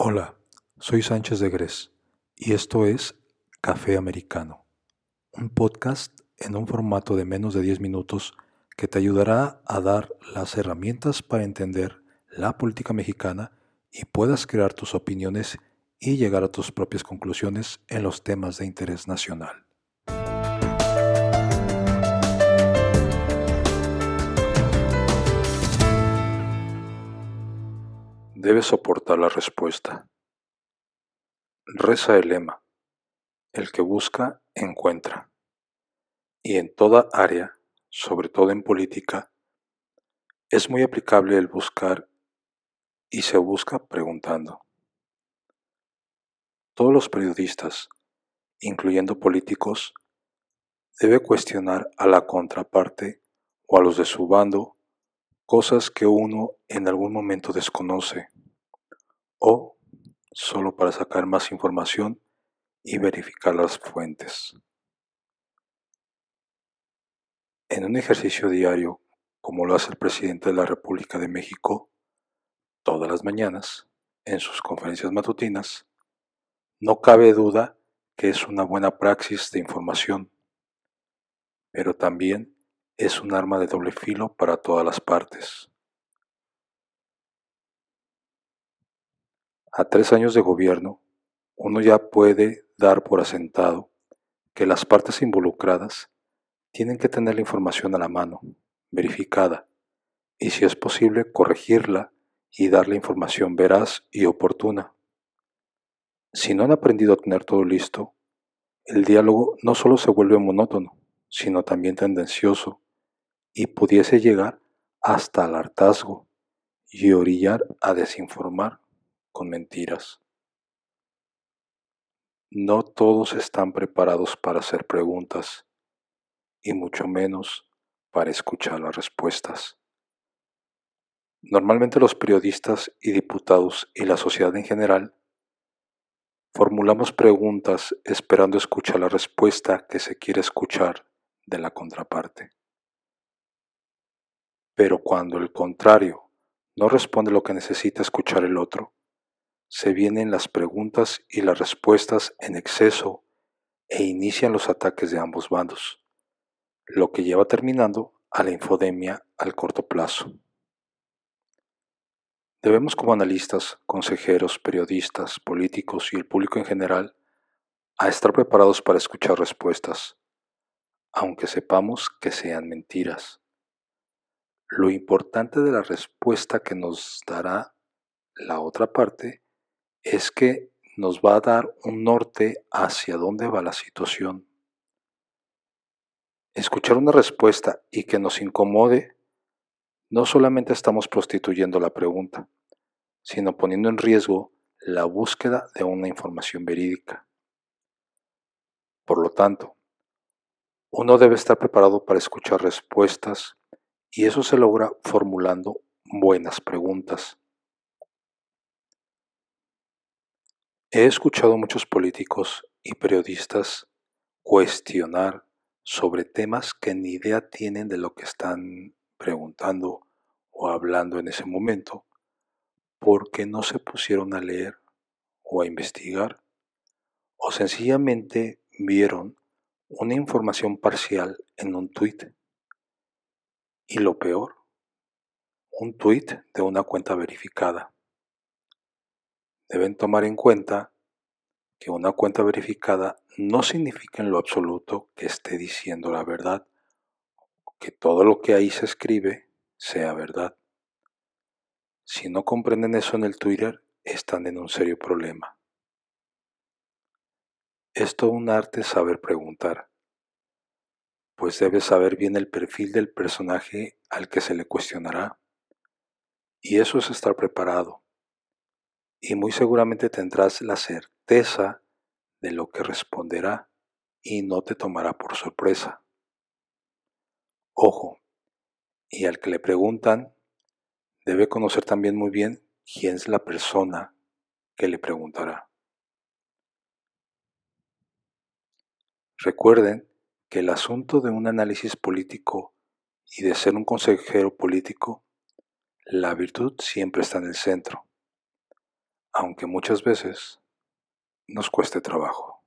Hola, soy Sánchez de Gres y esto es Café Americano, un podcast en un formato de menos de 10 minutos que te ayudará a dar las herramientas para entender la política mexicana y puedas crear tus opiniones y llegar a tus propias conclusiones en los temas de interés nacional. Debes soportar la respuesta. Reza el lema. El que busca, encuentra. Y en toda área, sobre todo en política, es muy aplicable el buscar y se busca preguntando. Todos los periodistas, incluyendo políticos, debe cuestionar a la contraparte o a los de su bando cosas que uno en algún momento desconoce o solo para sacar más información y verificar las fuentes. En un ejercicio diario, como lo hace el presidente de la República de México, todas las mañanas, en sus conferencias matutinas, no cabe duda que es una buena praxis de información, pero también es un arma de doble filo para todas las partes. A tres años de gobierno, uno ya puede dar por asentado que las partes involucradas tienen que tener la información a la mano, verificada, y si es posible corregirla y darle información veraz y oportuna. Si no han aprendido a tener todo listo, el diálogo no solo se vuelve monótono, sino también tendencioso, y pudiese llegar hasta el hartazgo y orillar a desinformar con mentiras. No todos están preparados para hacer preguntas y mucho menos para escuchar las respuestas. Normalmente los periodistas y diputados y la sociedad en general formulamos preguntas esperando escuchar la respuesta que se quiere escuchar de la contraparte. Pero cuando el contrario no responde lo que necesita escuchar el otro, se vienen las preguntas y las respuestas en exceso e inician los ataques de ambos bandos, lo que lleva terminando a la infodemia al corto plazo. Debemos como analistas, consejeros, periodistas, políticos y el público en general a estar preparados para escuchar respuestas, aunque sepamos que sean mentiras. Lo importante de la respuesta que nos dará la otra parte es que nos va a dar un norte hacia dónde va la situación. Escuchar una respuesta y que nos incomode, no solamente estamos prostituyendo la pregunta, sino poniendo en riesgo la búsqueda de una información verídica. Por lo tanto, uno debe estar preparado para escuchar respuestas y eso se logra formulando buenas preguntas. He escuchado muchos políticos y periodistas cuestionar sobre temas que ni idea tienen de lo que están preguntando o hablando en ese momento, porque no se pusieron a leer o a investigar, o sencillamente vieron una información parcial en un tuit. Y lo peor, un tuit de una cuenta verificada deben tomar en cuenta que una cuenta verificada no significa en lo absoluto que esté diciendo la verdad, que todo lo que ahí se escribe sea verdad. Si no comprenden eso en el Twitter, están en un serio problema. Es todo un arte saber preguntar, pues debes saber bien el perfil del personaje al que se le cuestionará. Y eso es estar preparado y muy seguramente tendrás la certeza de lo que responderá y no te tomará por sorpresa. Ojo, y al que le preguntan, debe conocer también muy bien quién es la persona que le preguntará. Recuerden que el asunto de un análisis político y de ser un consejero político, la virtud siempre está en el centro aunque muchas veces nos cueste trabajo.